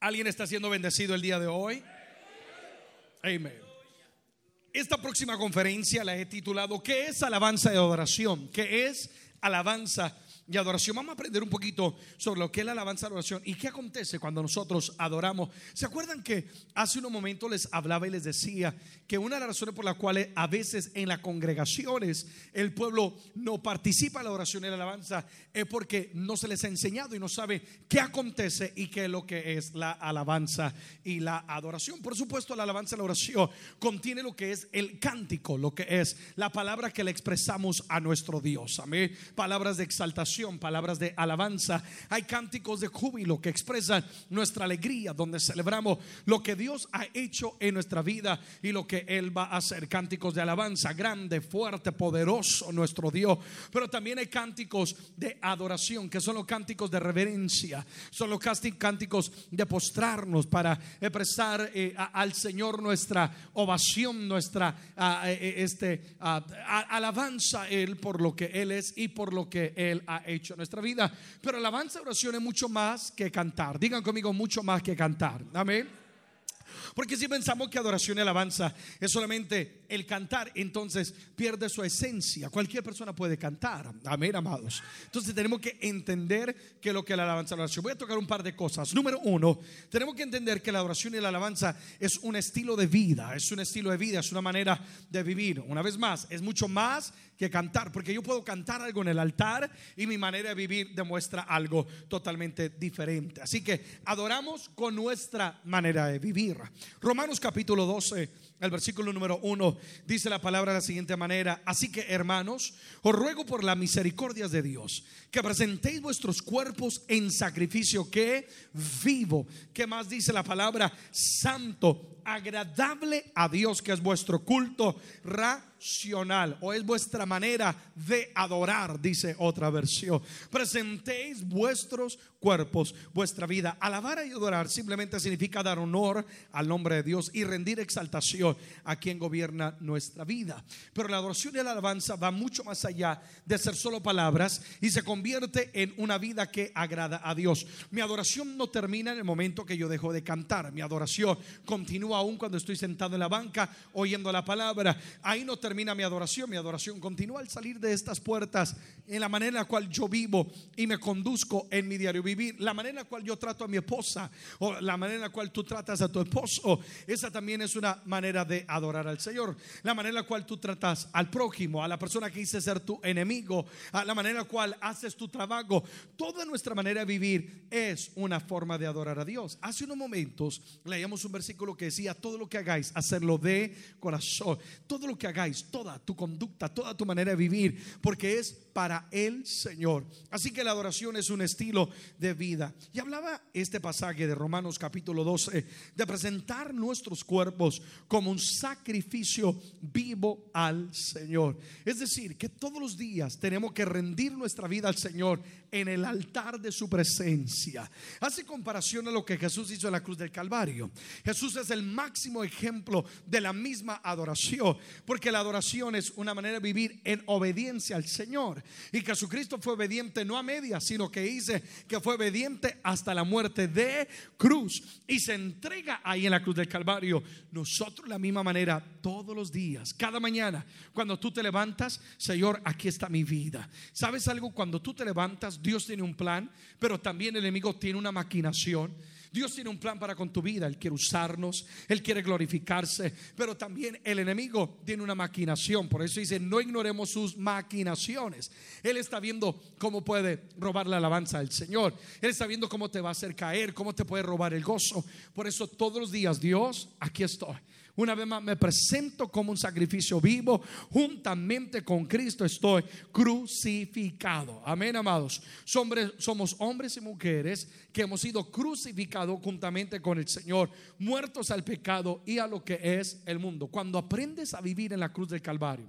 ¿Alguien está siendo bendecido el día de hoy? Amén. Esta próxima conferencia la he titulado ¿Qué es alabanza y adoración? ¿Qué es alabanza y adoración. Vamos a aprender un poquito sobre lo que es la alabanza y adoración y qué acontece cuando nosotros adoramos. ¿Se acuerdan que hace unos momentos les hablaba y les decía que una de las razones por las cuales a veces en las congregaciones el pueblo no participa en la adoración y la alabanza es porque no se les ha enseñado y no sabe qué acontece y qué es lo que es la alabanza y la adoración? Por supuesto, la alabanza y la adoración contiene lo que es el cántico, lo que es la palabra que le expresamos a nuestro Dios. Amén. Palabras de exaltación palabras de alabanza. Hay cánticos de júbilo que expresan nuestra alegría, donde celebramos lo que Dios ha hecho en nuestra vida y lo que Él va a hacer. Cánticos de alabanza, grande, fuerte, poderoso nuestro Dios. Pero también hay cánticos de adoración, que son los cánticos de reverencia, son los cánticos de postrarnos para expresar eh, al Señor nuestra ovación, nuestra eh, este, alabanza a Él por lo que Él es y por lo que Él ha en nuestra vida. Pero alabanza y oración es mucho más que cantar. Digan conmigo, mucho más que cantar. Amén. Porque si pensamos que adoración y alabanza es solamente el cantar, entonces pierde su esencia. Cualquier persona puede cantar. Amén, amados. Entonces tenemos que entender que lo que la alabanza y la adoración. Voy a tocar un par de cosas. Número uno, tenemos que entender que la adoración y la alabanza es un estilo de vida. Es un estilo de vida, es una manera de vivir. Una vez más, es mucho más que cantar, porque yo puedo cantar algo en el altar y mi manera de vivir demuestra algo totalmente diferente. Así que adoramos con nuestra manera de vivir. Romanos capítulo 12, el versículo número 1, dice la palabra de la siguiente manera, así que hermanos, os ruego por la misericordia de Dios, que presentéis vuestros cuerpos en sacrificio que vivo, que más dice la palabra, santo, agradable a Dios, que es vuestro culto racional o es vuestra manera de adorar, dice otra versión. Presentéis vuestros cuerpos, vuestra vida. Alabar y adorar simplemente significa dar honor al nombre de Dios y rendir exaltación a quien gobierna nuestra vida. Pero la adoración y la alabanza va mucho más allá de ser solo palabras y se convierte en una vida que agrada a Dios. Mi adoración no termina en el momento que yo dejo de cantar. Mi adoración continúa aún cuando estoy sentado en la banca oyendo la palabra. Ahí no termina mi adoración. Mi adoración continúa al salir de estas puertas en la manera en la cual yo vivo y me conduzco en mi diario vivir, la manera en la cual yo trato a mi esposa o la manera en la cual tú tratas a tu esposo, esa también es una manera de adorar al Señor. La manera en la cual tú tratas al prójimo, a la persona que dice ser tu enemigo, a la manera en la cual haces tu trabajo, toda nuestra manera de vivir es una forma de adorar a Dios. Hace unos momentos leíamos un versículo que decía, todo lo que hagáis, hacerlo de corazón, todo lo que hagáis, toda tu conducta, toda tu manera de vivir, porque es para el Señor. Así que la adoración es un estilo de vida. Y hablaba este pasaje de Romanos capítulo 12 de presentar nuestros cuerpos como un sacrificio vivo al Señor. Es decir, que todos los días tenemos que rendir nuestra vida al Señor en el altar de su presencia. Hace comparación a lo que Jesús hizo en la cruz del Calvario. Jesús es el máximo ejemplo de la misma adoración, porque la adoración es una manera de vivir en obediencia al Señor. Y Jesucristo fue obediente no a media, sino que dice que fue obediente hasta la muerte de cruz y se entrega ahí en la cruz del Calvario. Nosotros la misma manera todos los días, cada mañana, cuando tú te levantas, Señor, aquí está mi vida. ¿Sabes algo? Cuando tú te levantas, Dios tiene un plan, pero también el enemigo tiene una maquinación. Dios tiene un plan para con tu vida. Él quiere usarnos, Él quiere glorificarse, pero también el enemigo tiene una maquinación. Por eso dice, no ignoremos sus maquinaciones. Él está viendo cómo puede robar la alabanza del Señor. Él está viendo cómo te va a hacer caer, cómo te puede robar el gozo. Por eso todos los días, Dios, aquí estoy. Una vez más me presento como un sacrificio vivo. Juntamente con Cristo estoy crucificado. Amén, amados. Somos hombres y mujeres que hemos sido crucificados juntamente con el Señor, muertos al pecado y a lo que es el mundo. Cuando aprendes a vivir en la cruz del Calvario,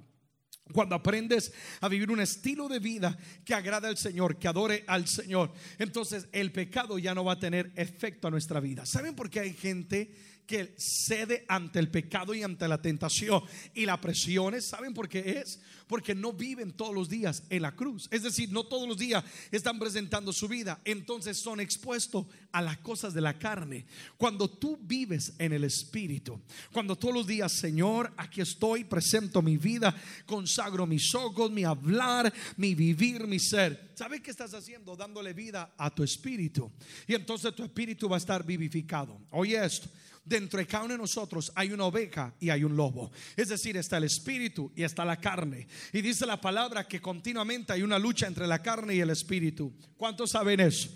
cuando aprendes a vivir un estilo de vida que agrada al Señor, que adore al Señor, entonces el pecado ya no va a tener efecto a nuestra vida. ¿Saben por qué hay gente que cede ante el pecado y ante la tentación y las presiones. ¿Saben por qué es? Porque no viven todos los días en la cruz. Es decir, no todos los días están presentando su vida. Entonces son expuestos a las cosas de la carne. Cuando tú vives en el Espíritu, cuando todos los días, Señor, aquí estoy, presento mi vida, consagro mis ojos, mi hablar, mi vivir, mi ser. ¿Sabes qué estás haciendo? Dándole vida a tu espíritu. Y entonces tu espíritu va a estar vivificado. Oye esto dentro de cada uno de nosotros hay una oveja y hay un lobo. Es decir, está el espíritu y está la carne. Y dice la palabra que continuamente hay una lucha entre la carne y el espíritu. ¿Cuántos saben eso?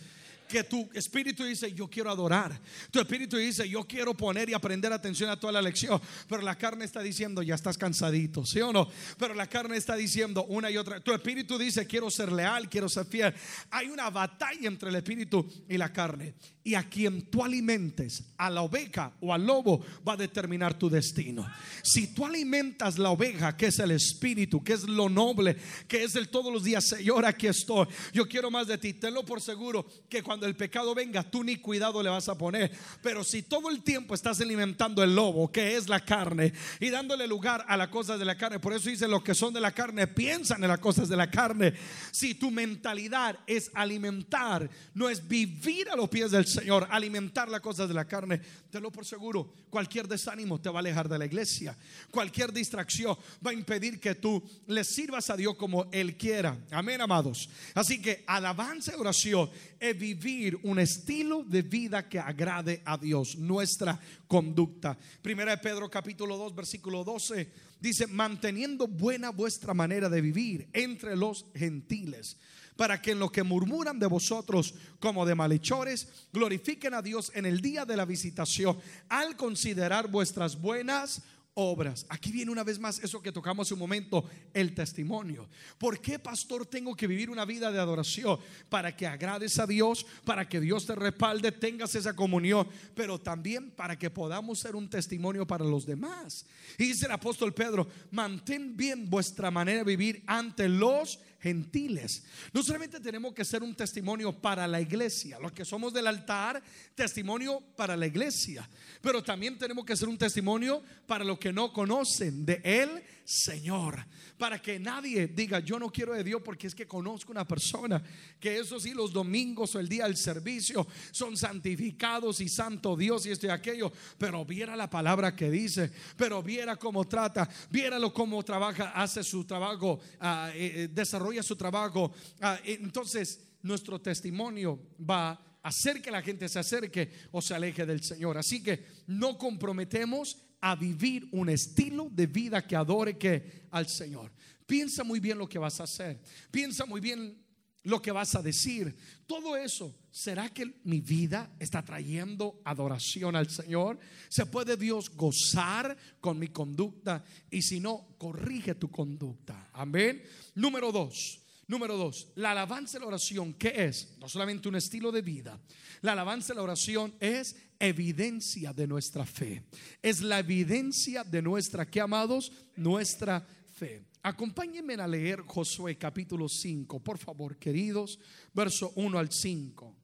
Que tu espíritu dice, yo quiero adorar. Tu espíritu dice, yo quiero poner y aprender atención a toda la lección. Pero la carne está diciendo, ya estás cansadito, ¿sí o no? Pero la carne está diciendo una y otra. Tu espíritu dice, quiero ser leal, quiero ser fiel. Hay una batalla entre el espíritu y la carne y a quien tú alimentes, a la oveja o al lobo, va a determinar tu destino. Si tú alimentas la oveja, que es el espíritu, que es lo noble, que es el todos los días, Señor, aquí estoy. Yo quiero más de ti. Tenlo por seguro que cuando el pecado venga, tú ni cuidado le vas a poner. Pero si todo el tiempo estás alimentando el lobo, que es la carne, y dándole lugar a las cosas de la carne, por eso dice los que son de la carne piensan en las cosas de la carne. Si tu mentalidad es alimentar, no es vivir a los pies del Señor, alimentar las cosas de la carne, te lo por seguro, cualquier desánimo te va a alejar de la iglesia. Cualquier distracción va a impedir que tú le sirvas a Dios como Él quiera. Amén, amados. Así que alabanza y oración es vivir un estilo de vida que agrade a Dios, nuestra conducta. Primera de Pedro capítulo 2, versículo 12 dice, manteniendo buena vuestra manera de vivir entre los gentiles para que en lo que murmuran de vosotros como de malhechores, glorifiquen a Dios en el día de la visitación, al considerar vuestras buenas obras. Aquí viene una vez más eso que tocamos un momento, el testimonio. ¿Por qué, pastor, tengo que vivir una vida de adoración? Para que agrades a Dios, para que Dios te respalde, tengas esa comunión, pero también para que podamos ser un testimonio para los demás. Y dice el apóstol Pedro, mantén bien vuestra manera de vivir ante los gentiles. No solamente tenemos que ser un testimonio para la iglesia, los que somos del altar, testimonio para la iglesia, pero también tenemos que ser un testimonio para los que no conocen de Él, Señor, para que nadie diga, yo no quiero de Dios porque es que conozco una persona que eso sí, los domingos o el día del servicio son santificados y santo Dios y esto y aquello, pero viera la palabra que dice, pero viera cómo trata, viéralo cómo trabaja, hace su trabajo, ah, eh, eh, desarrolla su trabajo. Ah, entonces, nuestro testimonio va a hacer que la gente se acerque o se aleje del Señor. Así que no comprometemos a vivir un estilo de vida que adore que al Señor. Piensa muy bien lo que vas a hacer. Piensa muy bien lo que vas a decir. Todo eso, ¿será que mi vida está trayendo adoración al Señor? ¿Se puede Dios gozar con mi conducta? Y si no, corrige tu conducta. Amén. Número dos. Número dos, la alabanza y la oración, ¿qué es? No solamente un estilo de vida. La alabanza y la oración es evidencia de nuestra fe. Es la evidencia de nuestra, ¿qué amados? Nuestra fe. Acompáñenme a leer Josué capítulo 5, por favor, queridos, verso 1 al 5.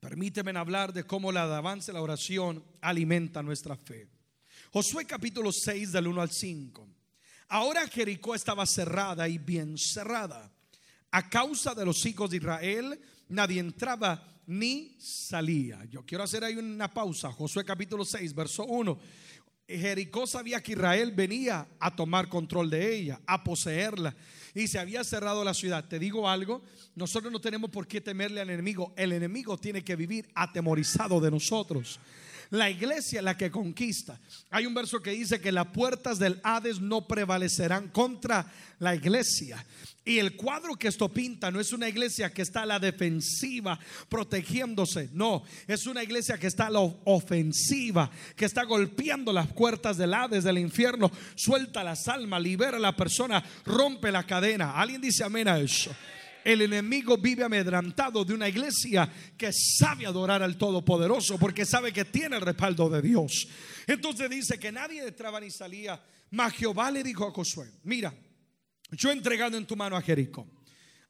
Permíteme hablar de cómo la alabanza y la oración alimenta nuestra fe. Josué capítulo 6 del 1 al 5. Ahora Jericó estaba cerrada y bien cerrada. A causa de los hijos de Israel, nadie entraba ni salía. Yo quiero hacer ahí una pausa. Josué capítulo 6, verso 1. Jericó sabía que Israel venía a tomar control de ella, a poseerla. Y se había cerrado la ciudad. Te digo algo, nosotros no tenemos por qué temerle al enemigo. El enemigo tiene que vivir atemorizado de nosotros. La iglesia es la que conquista. Hay un verso que dice que las puertas del Hades no prevalecerán contra la iglesia. Y el cuadro que esto pinta no es una iglesia que está a la defensiva protegiéndose, no, es una iglesia que está a la ofensiva, que está golpeando las puertas del Hades, del infierno, suelta las almas, libera a la persona, rompe la cadena. ¿Alguien dice amén a eso? El enemigo vive amedrantado de una iglesia que sabe adorar al Todopoderoso porque sabe que tiene el respaldo de Dios. Entonces dice que nadie entraba ni salía. Mas Jehová le dijo a Josué, mira, yo he entregado en tu mano a Jericó,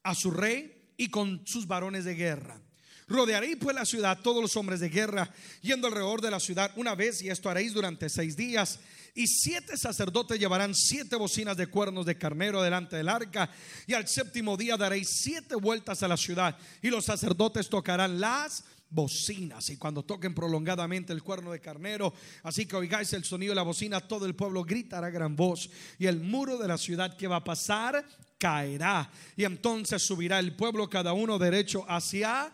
a su rey y con sus varones de guerra. Rodearéis pues la ciudad, todos los hombres de guerra, yendo alrededor de la ciudad una vez, y esto haréis durante seis días. Y siete sacerdotes llevarán siete bocinas de cuernos de carnero delante del arca. Y al séptimo día daréis siete vueltas a la ciudad. Y los sacerdotes tocarán las bocinas. Y cuando toquen prolongadamente el cuerno de carnero, así que oigáis el sonido de la bocina, todo el pueblo gritará a gran voz. Y el muro de la ciudad que va a pasar caerá. Y entonces subirá el pueblo cada uno derecho hacia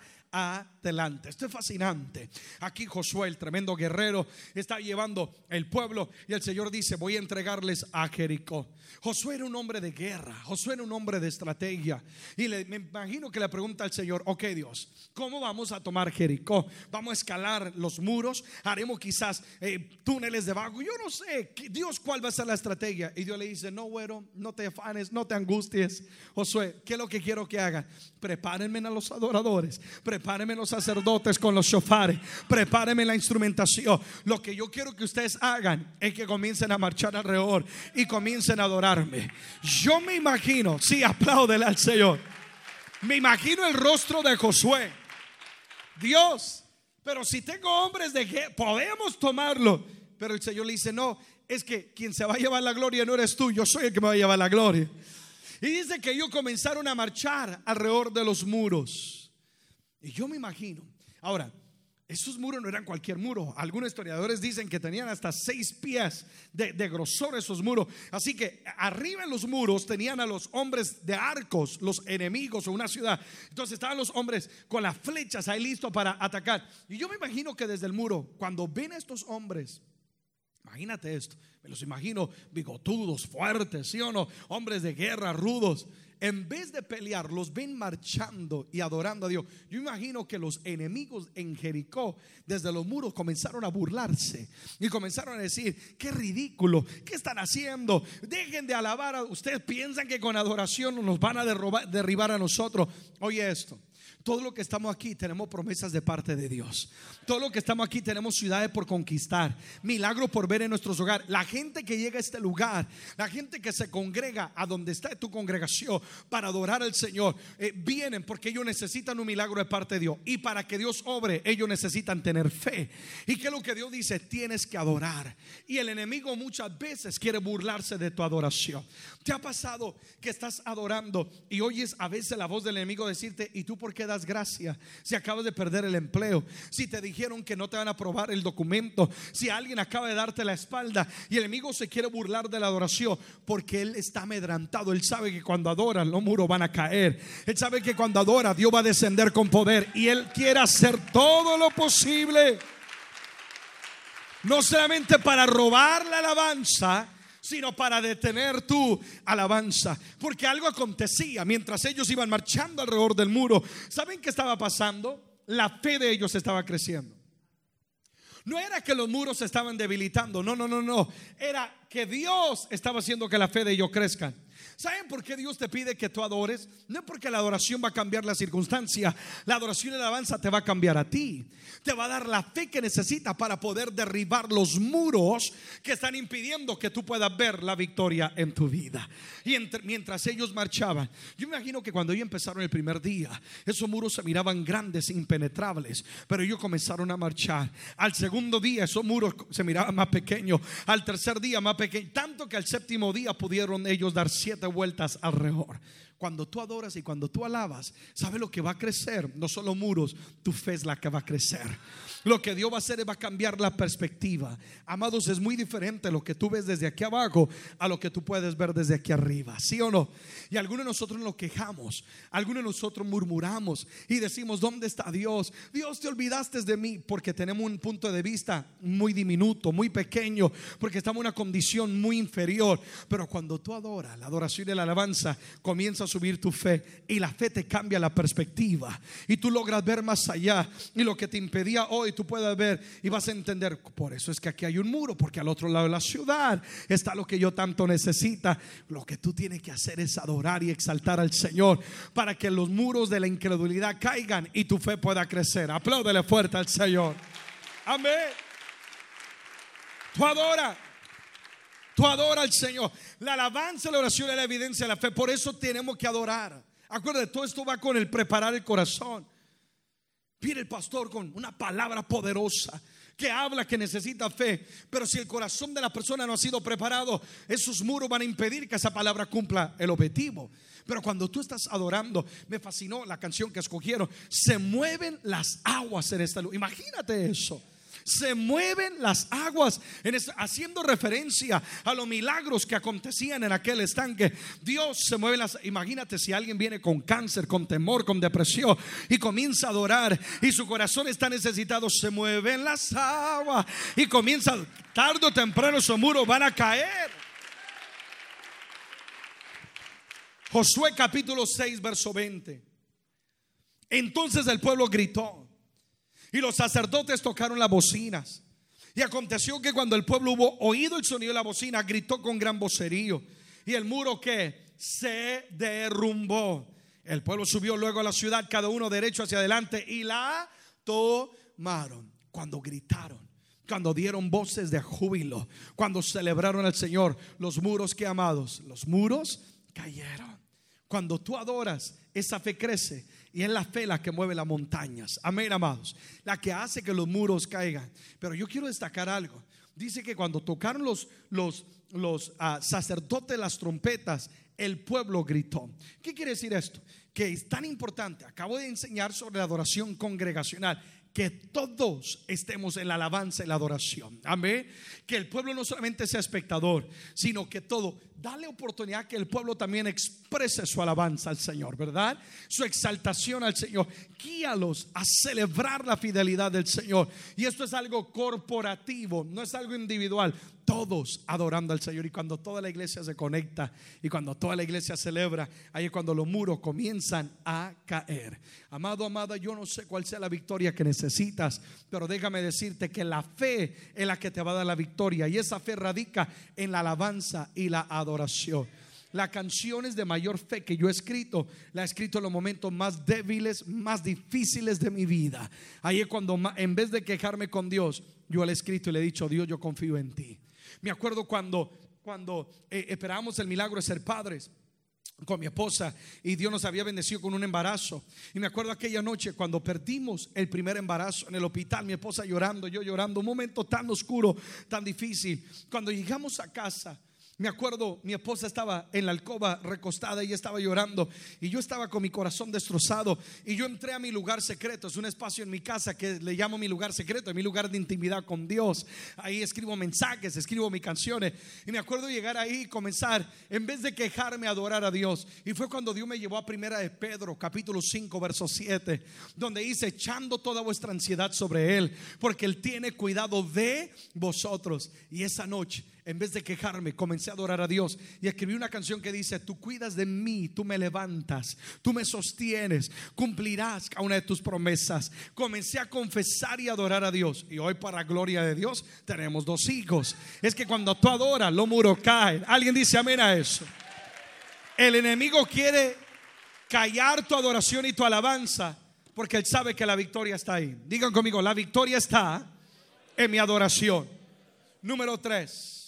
adelante. Esto es fascinante. Aquí Josué, el tremendo guerrero, está llevando el pueblo y el Señor dice, voy a entregarles a Jericó. Josué era un hombre de guerra, Josué era un hombre de estrategia. Y me imagino que le pregunta al Señor, ok Dios, ¿cómo vamos a tomar Jericó? ¿Vamos a escalar los muros? ¿Haremos quizás eh, túneles debajo? Yo no sé, Dios, ¿cuál va a ser la estrategia? Y Dios le dice, no, güero, no te afanes, no te angusties. Josué, ¿qué es lo que quiero que haga? Prepárenme a los adoradores, prepárenme los sacerdotes con los shofares, prepárenme la instrumentación. Lo que yo quiero que ustedes hagan es que comiencen a marchar alrededor y comiencen a adorar yo me imagino, sí, apláudele al Señor. Me imagino el rostro de Josué. Dios, pero si tengo hombres de que podemos tomarlo. Pero el Señor le dice, no, es que quien se va a llevar la gloria no eres tú, yo soy el que me va a llevar la gloria. Y dice que ellos comenzaron a marchar alrededor de los muros. Y yo me imagino, ahora, esos muros no eran cualquier muro. Algunos historiadores dicen que tenían hasta seis pies de, grosor esos muros. Así que arriba en los muros tenían a los hombres de arcos, los enemigos o una ciudad. Entonces estaban los hombres con las flechas ahí listos para atacar. Y yo me imagino que desde el muro, cuando ven a estos hombres, imagínate esto, me los imagino bigotudos, fuertes, ¿sí o no? Hombres de guerra, rudos en vez de pelear, los ven marchando y adorando a Dios. Yo imagino que los enemigos en Jericó, desde los muros, comenzaron a burlarse y comenzaron a decir, qué ridículo, ¿qué están haciendo? Dejen de alabar a ustedes, piensan que con adoración nos van a derribar a nosotros. Oye esto. Todo lo que estamos aquí tenemos promesas de parte de Dios. Todo lo que estamos aquí tenemos ciudades por conquistar, milagros por ver en nuestros hogares. La gente que llega a este lugar, la gente que se congrega a donde está tu congregación para adorar al Señor, eh, vienen porque ellos necesitan un milagro de parte de Dios. Y para que Dios obre, ellos necesitan tener fe. ¿Y que lo que Dios dice? Tienes que adorar. Y el enemigo muchas veces quiere burlarse de tu adoración. ¿Te ha pasado que estás adorando y oyes a veces la voz del enemigo decirte, ¿y tú por qué das gracia? Si acabas de perder el empleo, si te dijeron que no te van a aprobar el documento, si alguien acaba de darte la espalda y el enemigo se quiere burlar de la adoración porque él está amedrantado, él sabe que cuando adora los muros van a caer, él sabe que cuando adora Dios va a descender con poder y él quiere hacer todo lo posible. No solamente para robar la alabanza, sino para detener tu alabanza. Porque algo acontecía mientras ellos iban marchando alrededor del muro. ¿Saben qué estaba pasando? La fe de ellos estaba creciendo. No era que los muros se estaban debilitando, no, no, no, no. Era que Dios estaba haciendo que la fe de ellos crezca. ¿Saben por qué Dios te pide que tú adores? No es porque la adoración va a cambiar la circunstancia. La adoración y la alabanza te va a cambiar a ti. Te va a dar la fe que necesitas para poder derribar los muros que están impidiendo que tú puedas ver la victoria en tu vida. Y mientras ellos marchaban, yo imagino que cuando ellos empezaron el primer día, esos muros se miraban grandes, impenetrables, pero ellos comenzaron a marchar. Al segundo día, esos muros se miraban más pequeños. Al tercer día, más pequeños. Tanto que al séptimo día pudieron ellos dar siete vueltas alrededor. Cuando tú adoras y cuando tú alabas, ¿sabe lo que va a crecer? No solo muros, tu fe es la que va a crecer. Lo que Dios va a hacer es va a cambiar la perspectiva. Amados, es muy diferente lo que tú ves desde aquí abajo a lo que tú puedes ver desde aquí arriba. ¿Sí o no? Y algunos de nosotros nos quejamos, algunos de nosotros murmuramos y decimos, ¿dónde está Dios? Dios, te olvidaste de mí porque tenemos un punto de vista muy diminuto, muy pequeño, porque estamos en una condición muy inferior. Pero cuando tú adoras, la adoración y la alabanza comienza a subir tu fe y la fe te cambia la perspectiva y tú logras ver más allá y lo que te impedía hoy tú puedas ver y vas a entender, por eso es que aquí hay un muro, porque al otro lado de la ciudad está lo que yo tanto necesita. Lo que tú tienes que hacer es adorar y exaltar al Señor para que los muros de la incredulidad caigan y tu fe pueda crecer. Apláudele fuerte al Señor. Amén. Tú adora. Tú adora al Señor. La alabanza, la oración es la evidencia de la fe. Por eso tenemos que adorar. Acuérdate, todo esto va con el preparar el corazón. Viene el pastor con una palabra poderosa que habla que necesita fe, pero si el corazón de la persona no ha sido preparado, esos muros van a impedir que esa palabra cumpla el objetivo. Pero cuando tú estás adorando, me fascinó la canción que escogieron, se mueven las aguas en esta luz. Imagínate eso se mueven las aguas, haciendo referencia a los milagros que acontecían en aquel estanque. Dios se mueve las, imagínate si alguien viene con cáncer, con temor, con depresión y comienza a adorar y su corazón está necesitado, se mueven las aguas y comienza, tarde o temprano esos muros van a caer. Josué capítulo 6, verso 20. Entonces el pueblo gritó. Y los sacerdotes tocaron las bocinas. Y aconteció que cuando el pueblo hubo oído el sonido de la bocina, gritó con gran vocerío. Y el muro que se derrumbó. El pueblo subió luego a la ciudad, cada uno derecho hacia adelante, y la tomaron. Cuando gritaron, cuando dieron voces de júbilo, cuando celebraron al Señor, los muros que amados, los muros cayeron. Cuando tú adoras, esa fe crece y es la fe la que mueve las montañas. Amén, amados. La que hace que los muros caigan. Pero yo quiero destacar algo. Dice que cuando tocaron los, los, los ah, sacerdotes las trompetas, el pueblo gritó. ¿Qué quiere decir esto? Que es tan importante. Acabo de enseñar sobre la adoración congregacional que todos estemos en la alabanza y la adoración. Amén. Que el pueblo no solamente sea espectador, sino que todo dale oportunidad que el pueblo también exprese su alabanza al Señor, ¿verdad? Su exaltación al Señor. Guíalos a celebrar la fidelidad del Señor. Y esto es algo corporativo, no es algo individual. Todos adorando al Señor. Y cuando toda la iglesia se conecta y cuando toda la iglesia celebra, ahí es cuando los muros comienzan a caer. Amado, amada, yo no sé cuál sea la victoria que necesitas, pero déjame decirte que la fe es la que te va a dar la victoria. Y esa fe radica en la alabanza y la adoración oración. La canciones de mayor fe que yo he escrito, la he escrito en los momentos más débiles, más difíciles de mi vida. Ahí es cuando, en vez de quejarme con Dios, yo le he escrito y le he dicho, Dios, yo confío en ti. Me acuerdo cuando, cuando eh, esperábamos el milagro de ser padres con mi esposa y Dios nos había bendecido con un embarazo. Y me acuerdo aquella noche cuando perdimos el primer embarazo en el hospital, mi esposa llorando, yo llorando, un momento tan oscuro, tan difícil. Cuando llegamos a casa, me acuerdo, mi esposa estaba en la alcoba recostada y estaba llorando y yo estaba con mi corazón destrozado y yo entré a mi lugar secreto, es un espacio en mi casa que le llamo mi lugar secreto, mi lugar de intimidad con Dios. Ahí escribo mensajes, escribo mis canciones y me acuerdo llegar ahí y comenzar en vez de quejarme a adorar a Dios. Y fue cuando Dios me llevó a primera de Pedro, capítulo 5, verso 7, donde dice, echando toda vuestra ansiedad sobre él, porque él tiene cuidado de vosotros. Y esa noche en vez de quejarme, comencé a adorar a Dios y escribí una canción que dice, tú cuidas de mí, tú me levantas, tú me sostienes, cumplirás cada una de tus promesas. Comencé a confesar y adorar a Dios y hoy para gloria de Dios tenemos dos hijos. Es que cuando tú adoras, los muros caen. Alguien dice amén a eso. El enemigo quiere callar tu adoración y tu alabanza porque él sabe que la victoria está ahí. Digan conmigo, la victoria está en mi adoración. Número tres.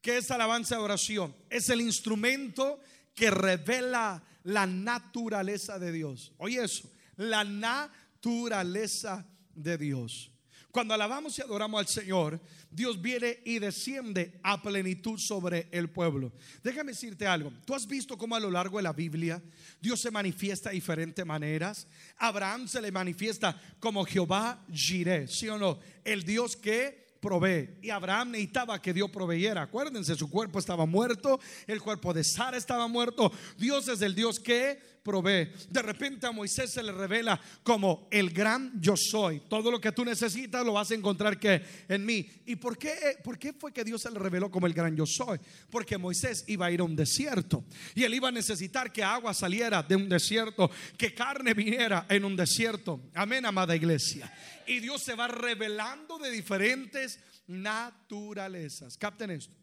¿Qué es alabanza de oración? Es el instrumento que revela la naturaleza de Dios. Oye eso, la naturaleza de Dios. Cuando alabamos y adoramos al Señor, Dios viene y desciende a plenitud sobre el pueblo. Déjame decirte algo. Tú has visto cómo a lo largo de la Biblia Dios se manifiesta de diferentes maneras. Abraham se le manifiesta como Jehová Jireh, ¿sí o no? El Dios que provee. Y Abraham necesitaba que Dios proveyera. Acuérdense, su cuerpo estaba muerto, el cuerpo de Sara estaba muerto. Dios es el Dios que provee. De repente a Moisés se le revela como el gran yo soy. Todo lo que tú necesitas lo vas a encontrar que en mí. ¿Y por qué, por qué fue que Dios se le reveló como el gran yo soy? Porque Moisés iba a ir a un desierto y él iba a necesitar que agua saliera de un desierto, que carne viniera en un desierto. Amén, amada iglesia. Y Dios se va revelando de diferentes naturalezas. Capten esto.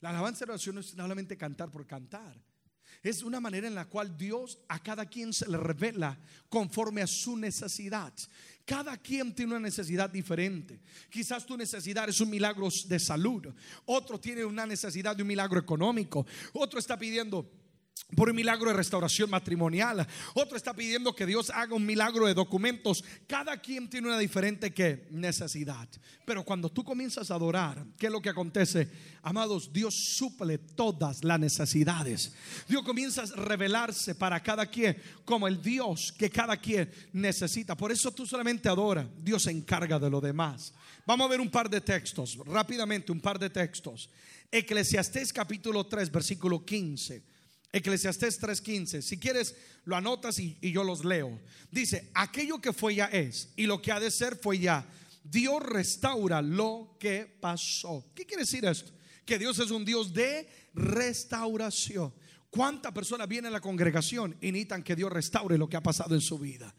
La alabanza de oración no es solamente cantar por cantar. Es una manera en la cual Dios a cada quien se le revela conforme a su necesidad. Cada quien tiene una necesidad diferente. Quizás tu necesidad es un milagro de salud. Otro tiene una necesidad de un milagro económico. Otro está pidiendo por un milagro de restauración matrimonial. Otro está pidiendo que Dios haga un milagro de documentos. Cada quien tiene una diferente necesidad. Pero cuando tú comienzas a adorar, ¿qué es lo que acontece? Amados, Dios suple todas las necesidades. Dios comienza a revelarse para cada quien como el Dios que cada quien necesita. Por eso tú solamente adora. Dios se encarga de lo demás. Vamos a ver un par de textos, rápidamente un par de textos. Eclesiastés capítulo 3, versículo 15. Eclesiastés 3:15. Si quieres, lo anotas y, yo los leo. Dice, aquello que fue ya es y lo que ha de ser fue ya. Dios restaura lo que pasó. ¿Qué quiere decir esto? Que Dios es un Dios de restauración. ¿Cuántas personas vienen a la congregación y necesitan que Dios restaure lo que ha pasado en su vida?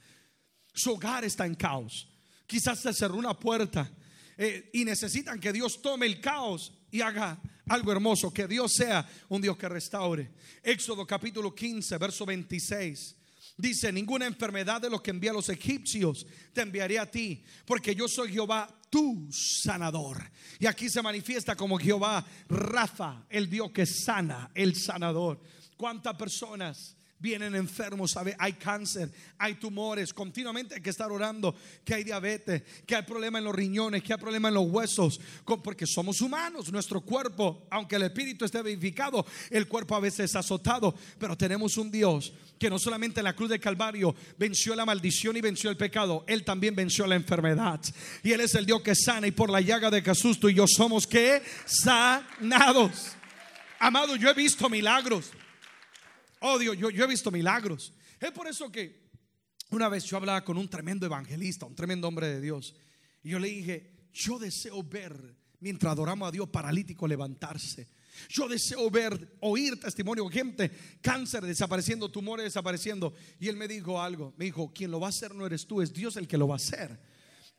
Su hogar está en caos. Quizás se cerró una puerta eh, y necesitan que Dios tome el caos y haga algo hermoso, que Dios sea un Dios que restaure. Éxodo capítulo 15, verso 26. Dice, ninguna enfermedad de los que envía a los egipcios te enviaré a ti, porque yo soy Jehová tu sanador. Y aquí se manifiesta como Jehová Rafa, el Dios que sana, el sanador. ¿Cuántas personas vienen enfermos, hay cáncer, hay tumores, continuamente hay que estar orando que hay diabetes, que hay problema en los riñones, que hay problema en los huesos, porque somos humanos, nuestro cuerpo, aunque el espíritu esté vivificado, el cuerpo a veces es azotado, pero tenemos un Dios que no solamente en la cruz del Calvario venció la maldición y venció el pecado, Él también venció la enfermedad. Y Él es el Dios que sana y por la llaga de Jesús y yo somos que sanados. Amado, yo he visto milagros. Oh Dios, yo, he visto milagros. Es por eso que una vez yo hablaba con un tremendo evangelista, un tremendo hombre de Dios. Y yo le dije, yo deseo ver, mientras adoramos a Dios, paralítico levantarse. Yo deseo ver, oír testimonio, gente, cáncer desapareciendo, tumores desapareciendo. Y él me dijo algo, me dijo, quien lo va a hacer no eres tú, es Dios el que lo va a hacer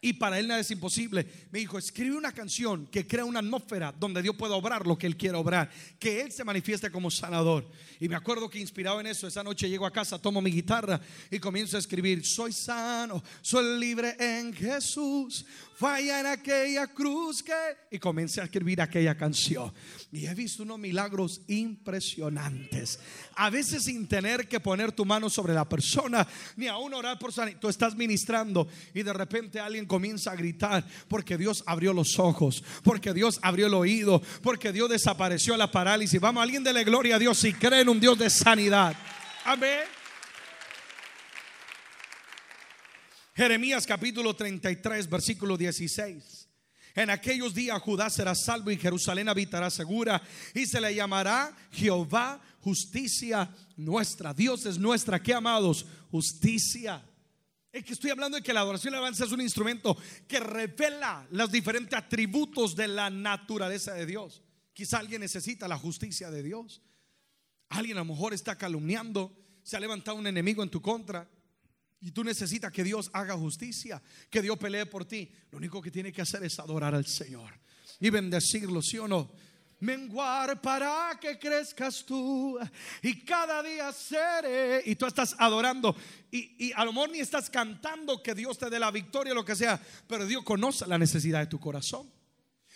y para él nada es imposible. Me dijo, escribe una canción que crea una atmósfera donde Dios pueda obrar lo que él quiere obrar, que él se manifieste como sanador. Y me acuerdo que inspirado en eso, esa noche llego a casa, tomo mi guitarra y comienzo a escribir, soy sano, soy libre en Jesús, falla en aquella cruz que... Y comencé a escribir aquella canción. Y he visto unos milagros impresionantes. A veces sin tener que poner tu mano sobre la persona, ni aún orar por sanidad. Tú estás ministrando y de repente alguien comienza a gritar porque Dios abrió los ojos, porque Dios abrió el oído, porque Dios desapareció la parálisis. Vamos, alguien de la gloria a Dios si cree en un Dios de sanidad. Amén. Jeremías capítulo 33, versículo 16. En aquellos días Judá será salvo y Jerusalén habitará segura y se le llamará Jehová justicia nuestra. Dios es nuestra, ¿qué amados? Justicia. Es que estoy hablando de que la adoración y la es un instrumento que revela los diferentes atributos de la naturaleza de Dios. Quizá alguien necesita la justicia de Dios. Alguien a lo mejor está calumniando, se ha levantado un enemigo en tu contra y tú necesitas que Dios haga justicia, que Dios pelee por ti. Lo único que tiene que hacer es adorar al Señor y bendecirlo, ¿sí o no? Menguar para que crezcas tú y cada día seré. Y tú estás adorando y, y, a lo mejor ni estás cantando que Dios te dé la victoria, lo que sea, pero Dios conoce la necesidad de tu corazón.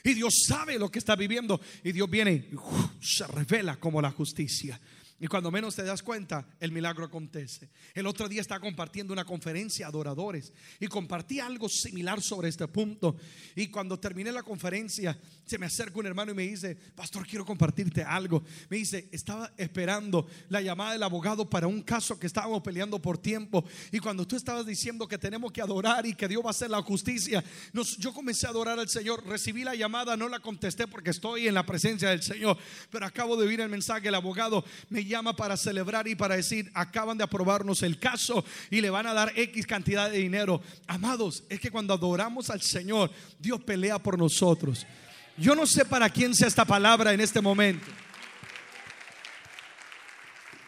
Y Dios sabe lo que está viviendo. Y Dios viene y se revela como la justicia. Y cuando menos te das cuenta, el milagro acontece. El otro día estaba compartiendo una conferencia adoradores y compartí algo similar sobre este punto. Y cuando terminé la conferencia, se me acerca un hermano y me dice, pastor, quiero compartirte algo. Me dice, estaba esperando la llamada del abogado para un caso que estábamos peleando por tiempo. Y cuando tú estabas diciendo que tenemos que adorar y que Dios va a hacer la justicia, yo comencé a adorar al Señor. Recibí la llamada, no la contesté porque estoy en la presencia del Señor. Pero acabo de oír el mensaje, el abogado me llama para celebrar y para decir, acaban de aprobarnos el caso y le van a dar X cantidad de dinero. Amados, es que cuando adoramos al Señor, Dios pelea por nosotros. Yo no sé para quién sea esta palabra en este momento.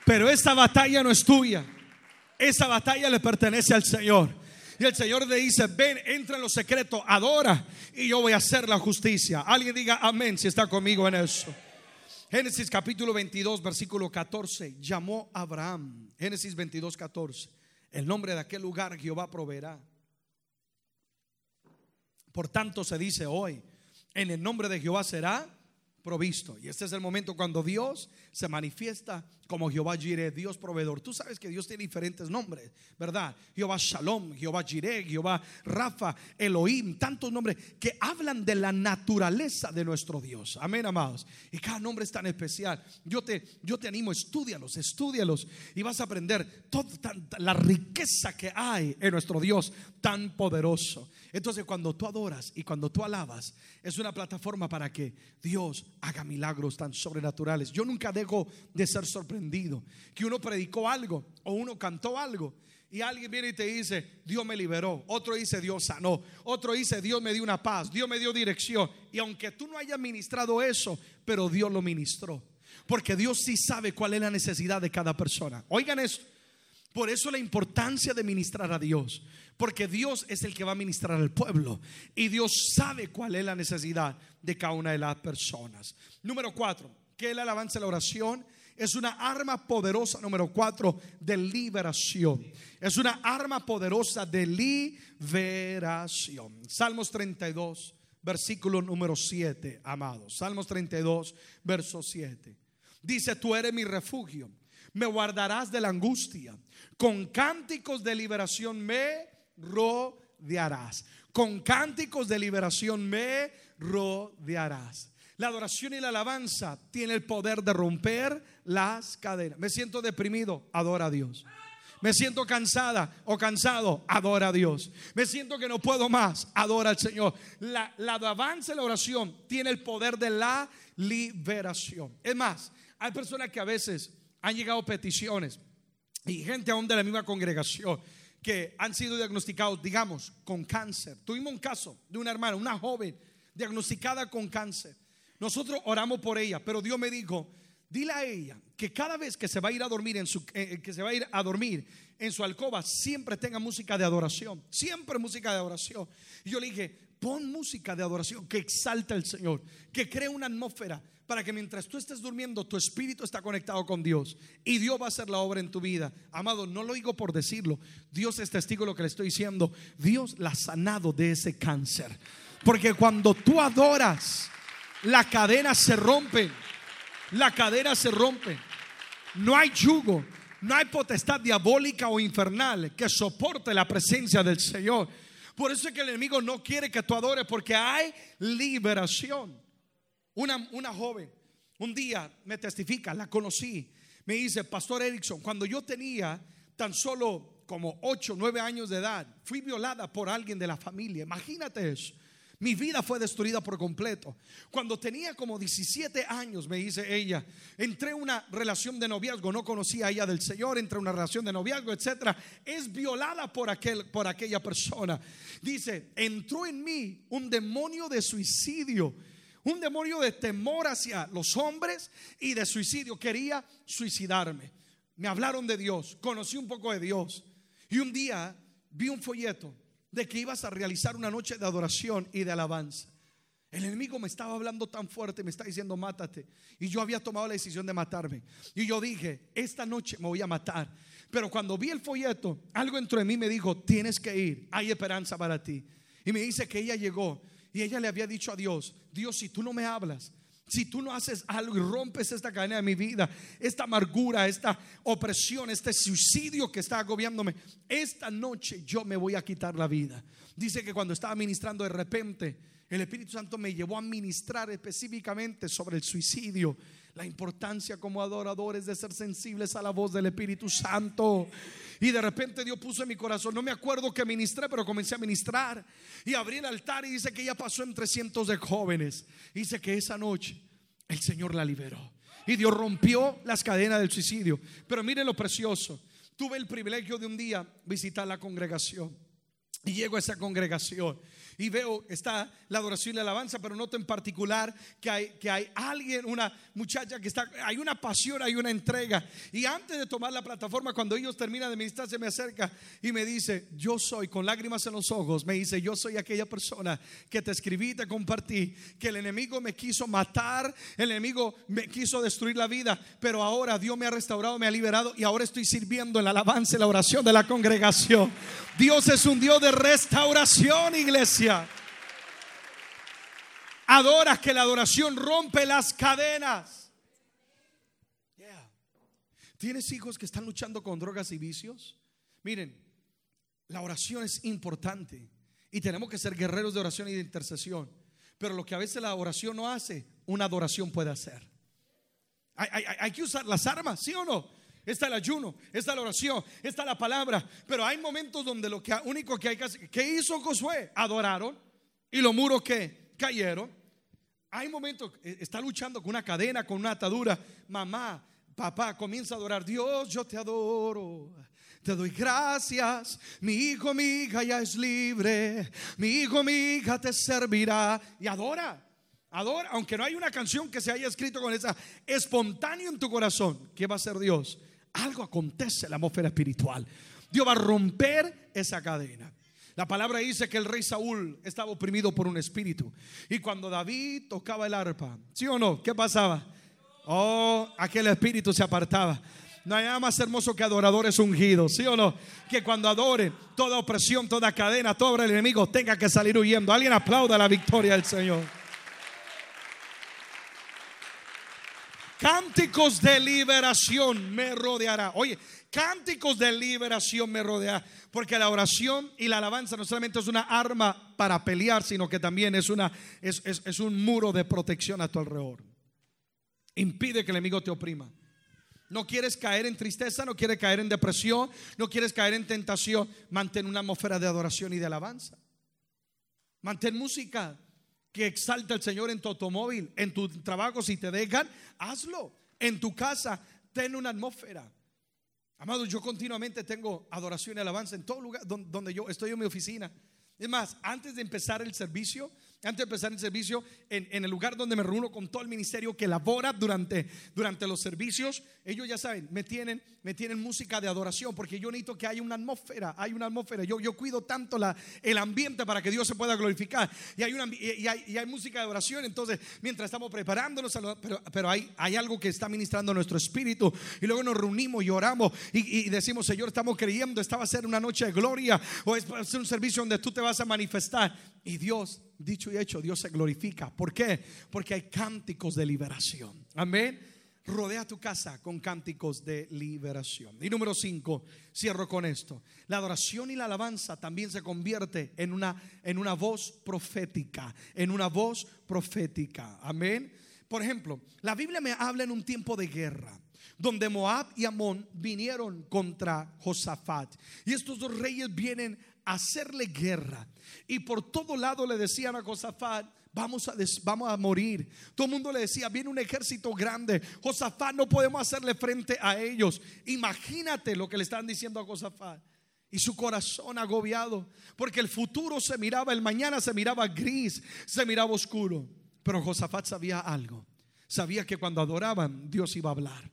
Pero esta batalla no es tuya. Esa batalla le pertenece al Señor. Y el Señor le dice, ven, entra en lo secreto, adora y yo voy a hacer la justicia. Alguien diga amén si está conmigo en eso. Génesis capítulo 22, versículo 14. Llamó a Abraham. Génesis 22, 14. El nombre de aquel lugar Jehová proveerá. Por tanto se dice hoy, en el nombre de Jehová será provisto. Y este es el momento cuando Dios se manifiesta como Jehová Jireh, Dios proveedor. Tú sabes que Dios tiene diferentes nombres, ¿verdad? Jehová Shalom, Jehová Jireh, Jehová Rafa, Elohim, tantos nombres que hablan de la naturaleza de nuestro Dios. Amén, amados. Y cada nombre es tan especial. Yo te, yo te animo, estudialos, estudialos y vas a aprender toda la riqueza que hay en nuestro Dios tan poderoso. Entonces, cuando tú adoras y cuando tú alabas, es una plataforma para que Dios haga milagros tan sobrenaturales. Yo nunca dejo de ser sorprendido que uno predicó algo o uno cantó algo y alguien viene y te dice, Dios me liberó. Otro dice, Dios sanó. Otro dice, Dios me dio una paz. Dios me dio dirección. Y aunque tú no hayas ministrado eso, pero Dios lo ministró. Porque Dios sí sabe cuál es la necesidad de cada persona. Oigan esto. Por eso la importancia de ministrar a Dios. Porque Dios es el que va a ministrar al pueblo. Y Dios sabe cuál es la necesidad de cada una de las personas. Número cuatro, que el alabanza la oración es una arma poderosa, número cuatro, de liberación. Es una arma poderosa de liberación. Salmos 32, versículo número 7, amados. Salmos 32, verso 7. Dice, tú eres mi refugio, me guardarás de la angustia con cánticos de liberación me rodearás. Con cánticos de liberación me rodearás. La adoración y la alabanza tiene el poder de romper las cadenas. Me siento deprimido, adora a Dios. Me siento cansada o cansado, adora a Dios. Me siento que no puedo más, adora al Señor. La, la alabanza y la oración tiene el poder de la liberación. Es más, hay personas que a veces han llegado peticiones y gente aún de la misma congregación que han sido diagnosticados, digamos, con cáncer. Tuvimos un caso de una hermana, una joven diagnosticada con cáncer. Nosotros oramos por ella, pero Dios me dijo, dile a ella que cada vez que se va a ir a dormir en su eh, que se va a ir a dormir en su alcoba, siempre tenga música de adoración, siempre música de adoración. Y yo le dije, pon música de adoración que exalta al Señor, que cree una atmósfera para que mientras tú estés durmiendo, tu espíritu está conectado con Dios y Dios va a hacer la obra en tu vida. Amado, no lo digo por decirlo, Dios es testigo de lo que le estoy diciendo. Dios la ha sanado de ese cáncer. Porque cuando tú adoras, la cadena se rompe. La cadena se rompe. No hay yugo, no hay potestad diabólica o infernal que soporte la presencia del Señor. Por eso es que el enemigo no quiere que tú adores porque hay liberación. Una, una joven, un día me testifica, la conocí, me dice, Pastor Erickson, cuando yo tenía tan solo como 8, 9 años de edad, fui violada por alguien de la familia. Imagínate eso. Mi vida fue destruida por completo. Cuando tenía como 17 años, me dice ella, entré en una relación de noviazgo, no conocía a ella del Señor, entré en una relación de noviazgo, etcétera. Es violada por, aquel, por aquella persona. Dice, entró en mí un demonio de suicidio un demonio de temor hacia los hombres y de suicidio. Quería suicidarme. Me hablaron de Dios, conocí un poco de Dios. Y un día vi un folleto de que ibas a realizar una noche de adoración y de alabanza. El enemigo me estaba hablando tan fuerte, me está diciendo, mátate. Y yo había tomado la decisión de matarme. Y yo dije, esta noche me voy a matar. Pero cuando vi el folleto, algo entró en mí me dijo, tienes que ir, hay esperanza para ti. Y me dice que ella llegó y ella le había dicho a Dios, Dios, si tú no me hablas, si tú no haces algo y rompes esta cadena de mi vida, esta amargura, esta opresión, este suicidio que está agobiándome, esta noche yo me voy a quitar la vida. Dice que cuando estaba ministrando de repente, el Espíritu Santo me llevó a ministrar específicamente sobre el suicidio la importancia como adoradores de ser sensibles a la voz del Espíritu Santo. Y de repente Dios puso en mi corazón, no me acuerdo que ministré, pero comencé a ministrar. Y abrí el altar y dice que ella pasó entre cientos de jóvenes. Dice que esa noche el Señor la liberó. Y Dios rompió las cadenas del suicidio. Pero miren lo precioso. Tuve el privilegio de un día visitar la congregación. Y llego a esa congregación y veo, está la adoración y la alabanza, pero noto en particular que hay, que hay alguien, una muchacha que está, hay una pasión, hay una entrega. Y antes de tomar la plataforma, cuando ellos terminan de ministrar, se me acerca y me dice, yo soy, con lágrimas en los ojos, me dice, yo soy aquella persona que te escribí te compartí, que el enemigo me quiso matar, el enemigo me quiso destruir la vida, pero ahora Dios me ha restaurado, me ha liberado y ahora estoy sirviendo en la alabanza y la oración de la congregación. Dios es un Dios de restauración, iglesia. Adora que la adoración rompe las cadenas. ¿Tienes hijos que están luchando con drogas y vicios? Miren, la oración es importante y tenemos que ser guerreros de oración y de intercesión. Pero lo que a veces la oración no hace, una adoración puede hacer. Hay, que usar las armas, ¿sí o no? Está el ayuno, está la oración, está la palabra. Pero hay momentos donde lo que, único que hay que hacer, ¿qué hizo Josué? Adoraron y los muros que cayeron. Hay momentos, eh, está luchando con una cadena, con una atadura. Mamá, papá, comienza a adorar. Dios, yo te adoro. Te doy gracias, mi hijo, mi hija ya es libre, mi hijo, mi hija te servirá y adora. Adora, aunque no hay una canción que se haya escrito con esa espontáneo en tu corazón, ¿qué va a ser Dios? Algo acontece en la atmósfera espiritual. Dios va a romper esa cadena. La palabra dice que el rey Saúl estaba oprimido por un espíritu. Y cuando David tocaba el arpa, ¿sí o no? ¿Qué pasaba? Oh, aquel espíritu se apartaba. No hay nada más hermoso que adoradores ungidos, ¿sí o no? Que cuando adoren, toda opresión, toda cadena, todo el enemigo tenga que salir huyendo. Alguien aplauda la victoria del Señor. Cánticos de liberación me rodeará. Oye, cánticos de liberación me rodeará. Porque la oración y la alabanza no solamente es una arma para pelear, sino que también es, una, es, es un muro de protección a tu alrededor. Impide que el enemigo te oprima. No quieres caer en tristeza, no quieres caer en depresión, no quieres caer en tentación. Mantén una atmósfera de adoración y de alabanza. Mantén música que exalta al Señor en tu automóvil, en tu trabajo. Si te dejan, hazlo. En tu casa, ten una atmósfera. Amado, yo continuamente tengo adoración y alabanza en todo lugar donde yo estoy en mi oficina. Es más, antes de empezar el servicio, antes de empezar el servicio, en, el lugar donde me reúno con todo el ministerio que labora durante, durante los servicios, ellos ya saben, me tienen, me tienen música de adoración, porque yo necesito que haya una atmósfera, hay una atmósfera. Yo, yo cuido tanto la, el ambiente para que Dios se pueda glorificar. Y hay, una, y hay, música de adoración, entonces, mientras estamos preparándonos, pero, pero hay, hay algo que está ministrando nuestro espíritu. Y luego nos reunimos y oramos y, y decimos, Señor, estamos creyendo, esta va a ser una noche de gloria, o es un servicio donde tú te vas a manifestar. Y Dios dicho y hecho, Dios se glorifica. ¿Por qué? Porque hay cánticos de liberación. Amén. Rodea tu casa con cánticos de liberación. Y número cinco, cierro con esto. La adoración y la alabanza también se convierte en una, en una voz profética, en una voz profética. Amén. Por ejemplo, la Biblia me habla en un tiempo de guerra donde Moab y Amón vinieron contra Josafat. Y estos dos reyes vienen hacerle guerra. Y por todo lado le decían a Josafat, vamos a, vamos a morir. Todo el mundo le decía, viene un ejército grande. Josafat, no podemos hacerle frente a ellos. Imagínate lo que le están diciendo a Josafat. Y su corazón agobiado, porque el futuro se miraba, el mañana se miraba gris, se miraba oscuro. Pero Josafat sabía algo. Sabía que cuando adoraban, Dios iba a hablar.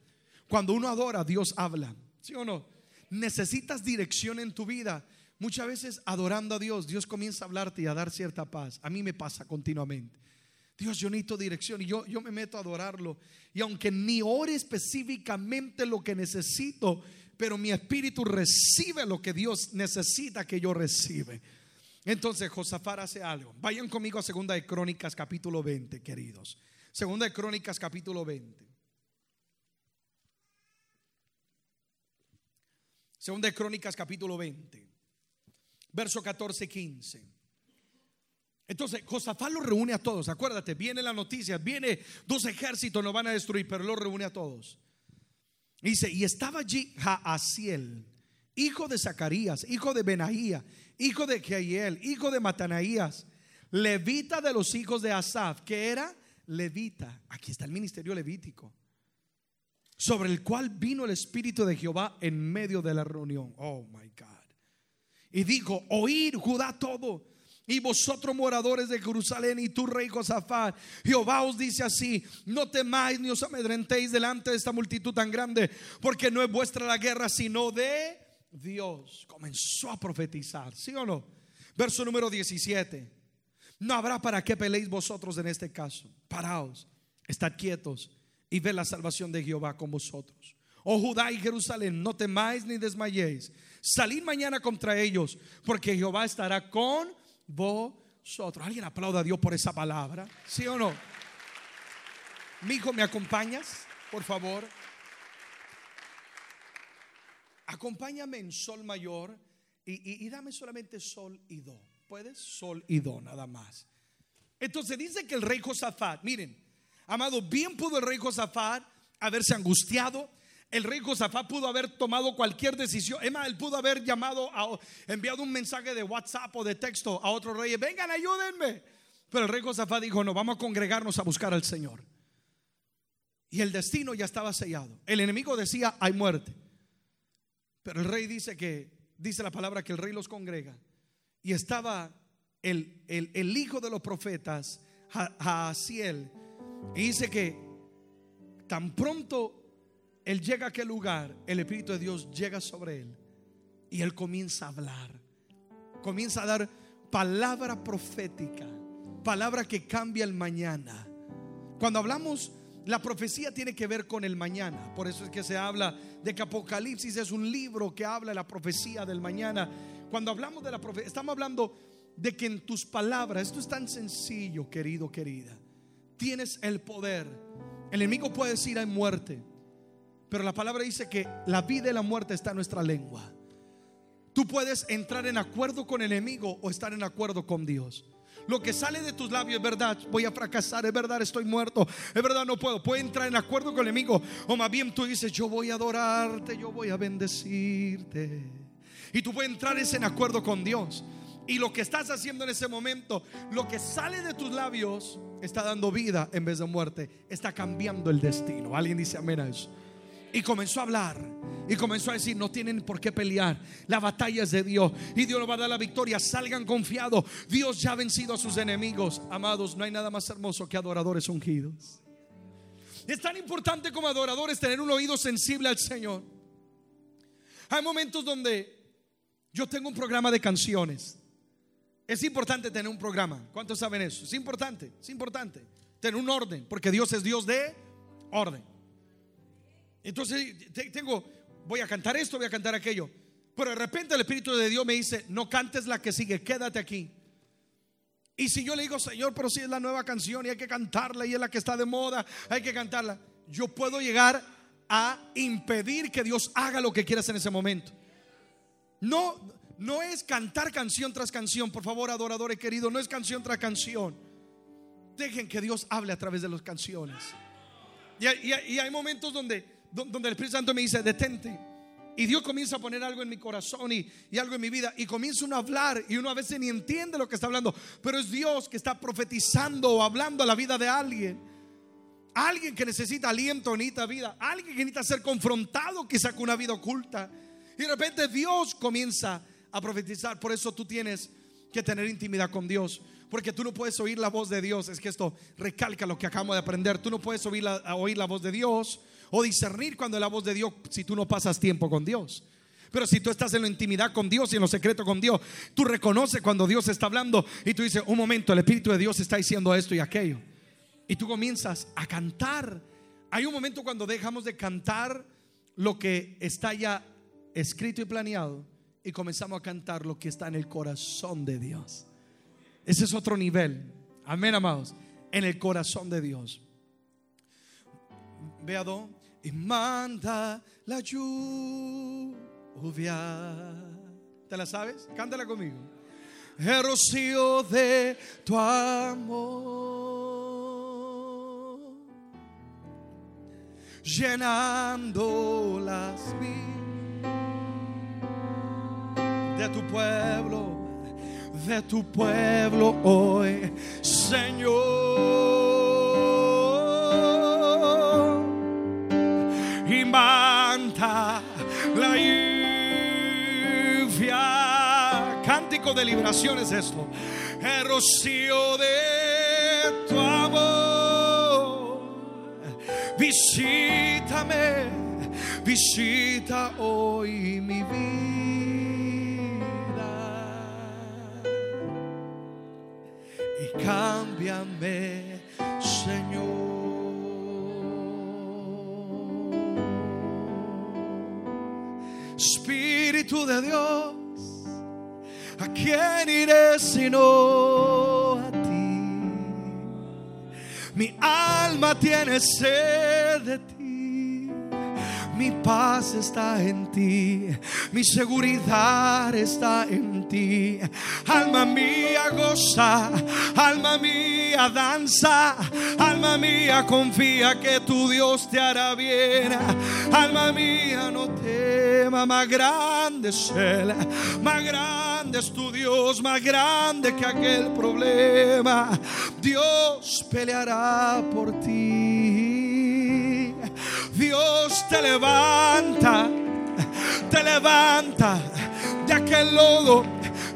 Cuando uno adora, Dios habla. ¿Sí o no? Necesitas dirección en tu vida. Muchas veces adorando a Dios, Dios comienza a hablarte y a dar cierta paz. A mí me pasa continuamente. Dios, yo necesito dirección y yo, yo me meto a adorarlo. Y aunque ni ore específicamente lo que necesito, pero mi espíritu recibe lo que Dios necesita que yo reciba. Entonces Josafat hace algo. Vayan conmigo a Segunda de Crónicas capítulo 20, queridos. Segunda de Crónicas capítulo 20. Segunda de Crónicas capítulo 20 verso 14, 15. Entonces, Josafat los reúne a todos. Acuérdate, viene la noticia, viene dos ejércitos, nos van a destruir, pero los reúne a todos. dice, y estaba allí Jaasiel, hijo de Zacarías, hijo de Benahía, hijo de Jehiel, hijo de Matanaías, levita de los hijos de Asaf, que era levita. Aquí está el ministerio levítico, sobre el cual vino el Espíritu de Jehová en medio de la reunión. Oh my God. Y dijo, oír Judá todo. Y vosotros moradores de Jerusalén y tu rey Josafat, Jehová os dice así, no temáis ni os amedrentéis delante de esta multitud tan grande, porque no es vuestra la guerra, sino de Dios. Comenzó a profetizar, ¿sí o no? Verso número 17. No habrá para qué peleéis vosotros en este caso. Paraos, estad quietos y ve la salvación de Jehová con vosotros. Oh Judá y Jerusalén, no temáis ni desmayéis Salid mañana contra ellos, porque Jehová estará con vosotros. Alguien aplauda a Dios por esa palabra, ¿sí o no? Mi hijo, ¿me acompañas? Por favor. Acompáñame en sol mayor y, y dame solamente sol y do. ¿Puedes? Sol y do, nada más. Entonces dice que el rey Josafat, miren, amado, bien pudo el rey Josafat haberse angustiado. El rey Josafat pudo haber tomado cualquier decisión. Es más, él pudo haber llamado, enviado un mensaje de WhatsApp o de texto a otros reyes. Vengan, ayúdenme. Pero el rey Josafat dijo, no, vamos a congregarnos a buscar al Señor. Y el destino ya estaba sellado. El enemigo decía, hay muerte. Pero el rey dice que, dice la palabra que el rey los congrega. Y estaba el, el, hijo de los profetas, Jaasiel. Y dice que tan pronto él llega a aquel lugar, el Espíritu de Dios llega sobre él. Y él comienza a hablar. Comienza a dar palabra profética. Palabra que cambia el mañana. Cuando hablamos la profecía tiene que ver con el mañana. Por eso es que se habla de que Apocalipsis es un libro que habla de la profecía del mañana. Cuando hablamos de la profecía, estamos hablando de que en tus palabras, esto es tan sencillo, querido, querida. Tienes el poder. El enemigo puede decir hay muerte, pero la palabra dice que la vida y la muerte está en nuestra lengua. Tú puedes entrar en acuerdo con el enemigo o estar en acuerdo con Dios. Lo que sale de tus labios es verdad, voy a fracasar, es verdad, estoy muerto, es verdad, no puedo. Puede entrar en acuerdo con el enemigo. O más bien tú dices, yo voy a adorarte, yo voy a bendecirte. Y tú puedes entrar en acuerdo con Dios. Y lo que estás haciendo en ese momento, lo que sale de tus labios, está dando vida en vez de muerte. Está cambiando el destino. Alguien dice amén a eso. Y comenzó a hablar. Y comenzó a decir, no tienen por qué pelear. La batalla es de Dios. Y Dios nos va a dar la victoria. Salgan confiados. Dios ya ha vencido a sus enemigos. Amados, no hay nada más hermoso que adoradores ungidos. Es tan importante como adoradores tener un oído sensible al Señor. Hay momentos donde yo tengo un programa de canciones. Es importante tener un programa. ¿Cuántos saben eso? Es importante, es importante. Tener un orden, porque Dios es Dios de orden. Entonces tengo, voy a cantar esto, voy a cantar aquello. Pero de repente el Espíritu de Dios me dice, no cantes la que sigue, quédate aquí. Y si yo le digo, Señor, pero si es la nueva canción y hay que cantarla y es la que está de moda, hay que cantarla, yo puedo llegar a impedir que Dios haga lo que quieras en ese momento. No, no es cantar canción tras canción, por favor, adoradores queridos, no es canción tras canción. Dejen que Dios hable a través de las canciones. Y hay, momentos donde, donde el Espíritu Santo me dice, detente. Y Dios comienza a poner algo en mi corazón y, y, algo en mi vida. Y comienza uno a hablar y uno a veces ni entiende lo que está hablando. Pero es Dios que está profetizando o hablando a la vida de alguien. Alguien que necesita aliento, necesita vida. Alguien que necesita ser confrontado quizá con una vida oculta. Y de repente Dios comienza a profetizar. Por eso tú tienes que tener intimidad con Dios. Porque tú no puedes oír la voz de Dios. Es que esto recalca lo que acabamos de aprender. Tú no puedes oír la, oír la voz de Dios o discernir cuando es la voz de Dios si tú no pasas tiempo con Dios. Pero si tú estás en la intimidad con Dios y en lo secreto con Dios, tú reconoces cuando Dios está hablando y tú dices, un momento, el Espíritu de Dios está diciendo esto y aquello. Y tú comienzas a cantar. Hay un momento cuando dejamos de cantar lo que está ya escrito y planeado y comenzamos a cantar lo que está en el corazón de Dios. Ese es otro nivel. Amén, amados. En el corazón de Dios. Veado. Y manda la lluvia. ¿Te la sabes? Cántala conmigo. El rocío de tu amor. Llenando las vidas de tu pueblo, de tu pueblo hoy, Señor. Y la lluvia. Cántico de liberación es esto. El rocío de tu amor. Visítame, visita hoy mi vida. cámbiame, Espíritu de Dios, ¿a quién iré si no Mi alma tiene sed de ti. Mi paz está en ti, mi seguridad está en ti. Alma mía goza, alma mía danza, alma mía confía que tu Dios te hará bien. Alma mía no más grande es Él, más grande es tu Dios, más grande que aquel problema. Dios peleará por ti. Dios te levanta, te levanta de aquel lodo,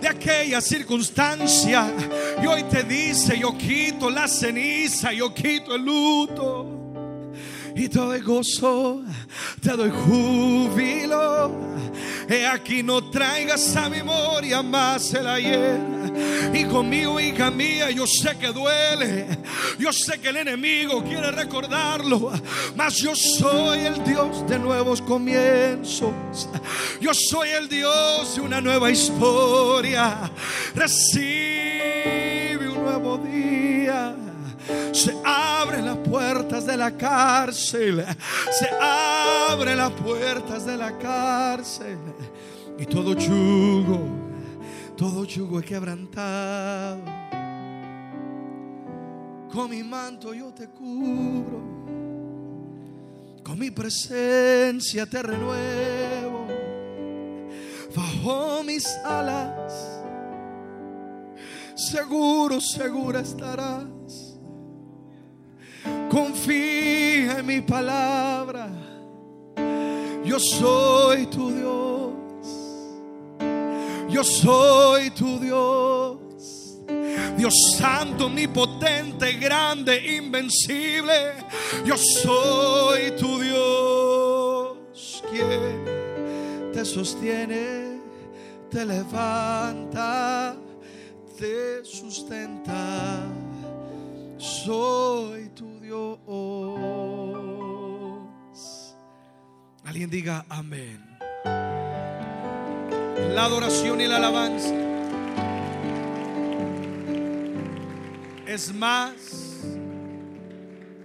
de aquella circunstancia. Y hoy te dice, yo quito la ceniza, yo quito el luto. Y te doy gozo, te doy júbilo. He aquí no traigas a memoria más el ayer. Y conmigo, hija mía, yo sé que duele. Yo sé que el enemigo quiere recordarlo. Mas yo soy el Dios de nuevos comienzos. Yo soy el Dios de una nueva historia. Recibe un nuevo día. Se abren las puertas de la cárcel. Se abren las puertas de la cárcel. Y todo yugo, todo yugo es quebrantado. Con mi manto yo te cubro. Con mi presencia te renuevo. Bajo mis alas. Seguro, segura estarás. Confía en mi palabra. Yo soy tu Dios. Yo soy tu Dios. Dios santo, omnipotente, grande, invencible. Yo soy tu Dios. Quien te sostiene, te levanta, te sustenta. Soy Alguien diga amén. La adoración y la alabanza es más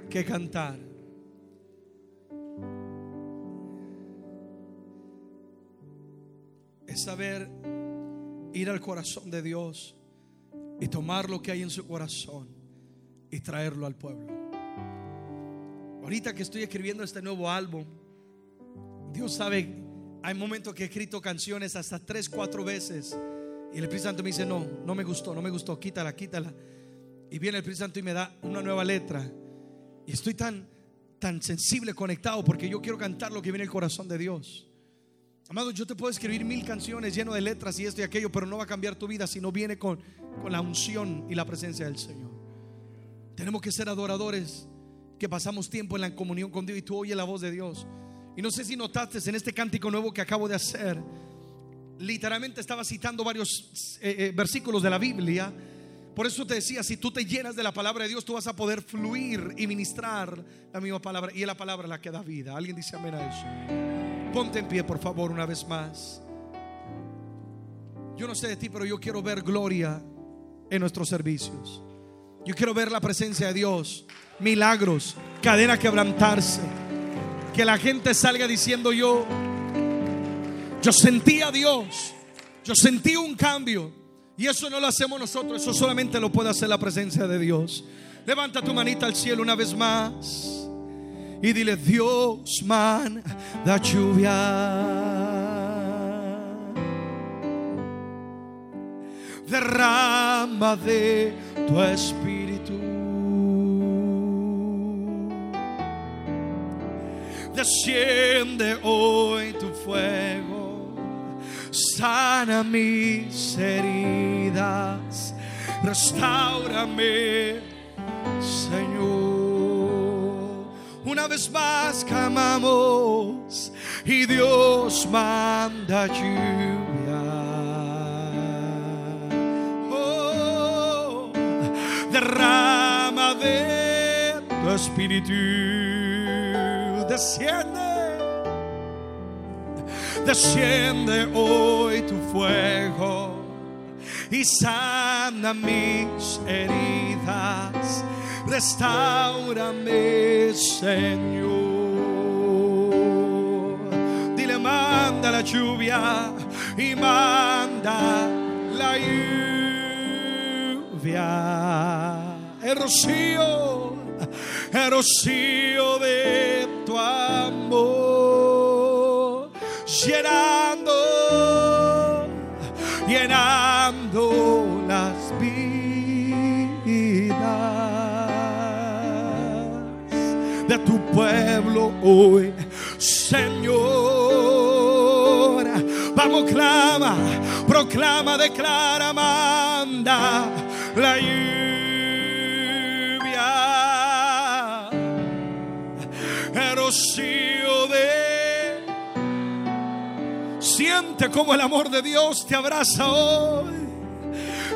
que cantar. Es saber ir al corazón de Dios y tomar lo que hay en su corazón y traerlo al pueblo. Ahorita que estoy escribiendo este nuevo álbum, Dios sabe, hay momentos que he escrito canciones hasta tres, cuatro veces. Y el Espíritu Santo me dice, no, no me gustó, no me gustó, quítala, quítala. Y viene el Espíritu Santo y me da una nueva letra. Y estoy tan, tan sensible, conectado, porque yo quiero cantar lo que viene el corazón de Dios. Amado, yo te puedo escribir mil canciones lleno de letras y esto y aquello, pero no va a cambiar tu vida si no viene con, con la unción y la presencia del Señor. Tenemos que ser adoradores que pasamos tiempo en la comunión con Dios y tú oyes la voz de Dios. Y no sé si notaste en este cántico nuevo que acabo de hacer, literalmente estaba citando varios eh, eh, versículos de la Biblia. Por eso te decía, si tú te llenas de la palabra de Dios, tú vas a poder fluir y ministrar la misma palabra. Y es la palabra la que da vida. Alguien dice amén a eso. Ponte en pie, por favor, una vez más. Yo no sé de ti, pero yo quiero ver gloria en nuestros servicios. Yo quiero ver la presencia de Dios, milagros, cadena quebrantarse. Que la gente salga diciendo yo, yo sentí a Dios, yo sentí un cambio. Y eso no lo hacemos nosotros, eso solamente lo puede hacer la presencia de Dios. Levanta tu manita al cielo una vez más y dile, Dios manda lluvia. Derrama de tu espíritu. Desciende hoy tu fuego, sana mis heridas, restaurame, Señor. Una vez más clamamos y Dios manda lluvia. Oh, derrama de tu espíritu. Desciende, desciende hoy tu fuego y sana mis heridas. Restaurame, Señor. Dile, manda la lluvia y manda la lluvia. El rocío, rocío de tu amor, llenando, llenando las vidas de tu pueblo hoy, Señor. Vamos, clama, proclama, declara, manda la rocío de. Siente como el amor de Dios te abraza hoy.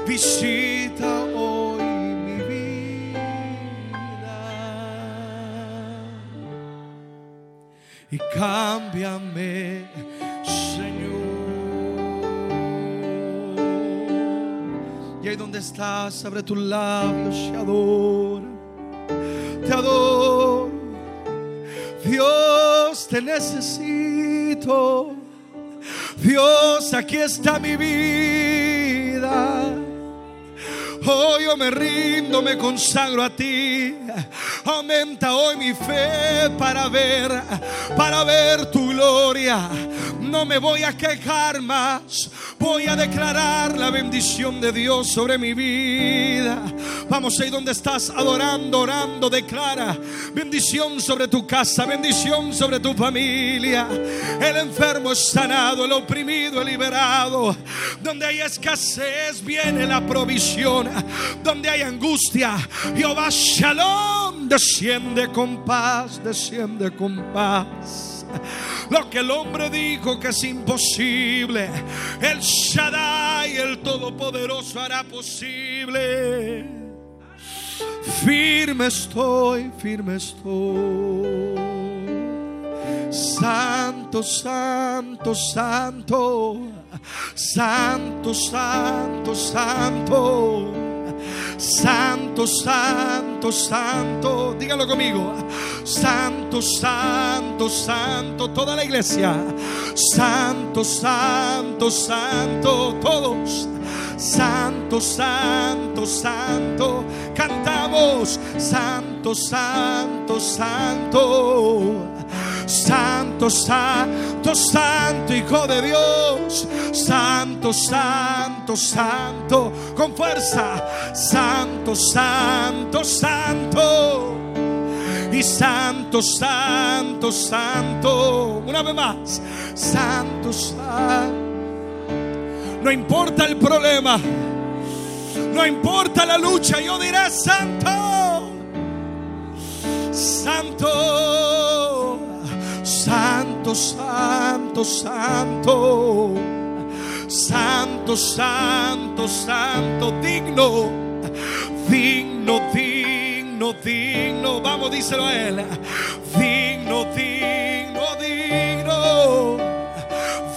Visita hoy mi vida y cámbiame, Señor. Y ahí donde estás, abre tus labios y adora. Te adoro. Te necesito. Dios, aquí está mi vida. Hoy yo me rindo, me consagro a ti. Aumenta hoy mi fe para ver, para ver tu gloria. No me voy a quejar más. Voy a declarar la bendición de Dios sobre mi vida. Vamos ahí donde estás adorando, orando, declara bendición sobre tu casa, bendición sobre tu familia. El enfermo es sanado, el oprimido es liberado. Donde hay escasez viene la provisión. Donde hay angustia, Jehová Shalom desciende con paz, desciende con paz. Lo que el hombre dijo que es imposible, el Shaddai, el Todopoderoso hará posible. Firme estoy, firme estoy. Santo, santo, santo. Santo, santo, santo. Santo, santo, santo. Dígalo conmigo. Santo, santo, santo. Toda la iglesia. Santo, santo, santo. Todos. Santo, santo, santo. Cantamos. Santo, santo, santo. Santo, santo, santo, Hijo de Dios. Santo, santo, santo. Con fuerza. Santo, santo, santo. Y santo, santo, santo. Una vez más. Santo, santo. No importa el problema. No importa la lucha. Yo diré santo. Santo. Santo, santo, santo. Santo, santo, santo. Digno. Digno, digno, digno. Vamos, díselo a él. Digno, digno, digno.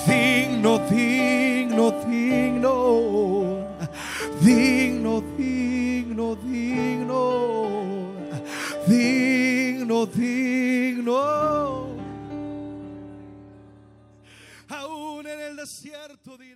Digno, digno, digno. Digno, digno, digno. Digno, digno. Desierto digno.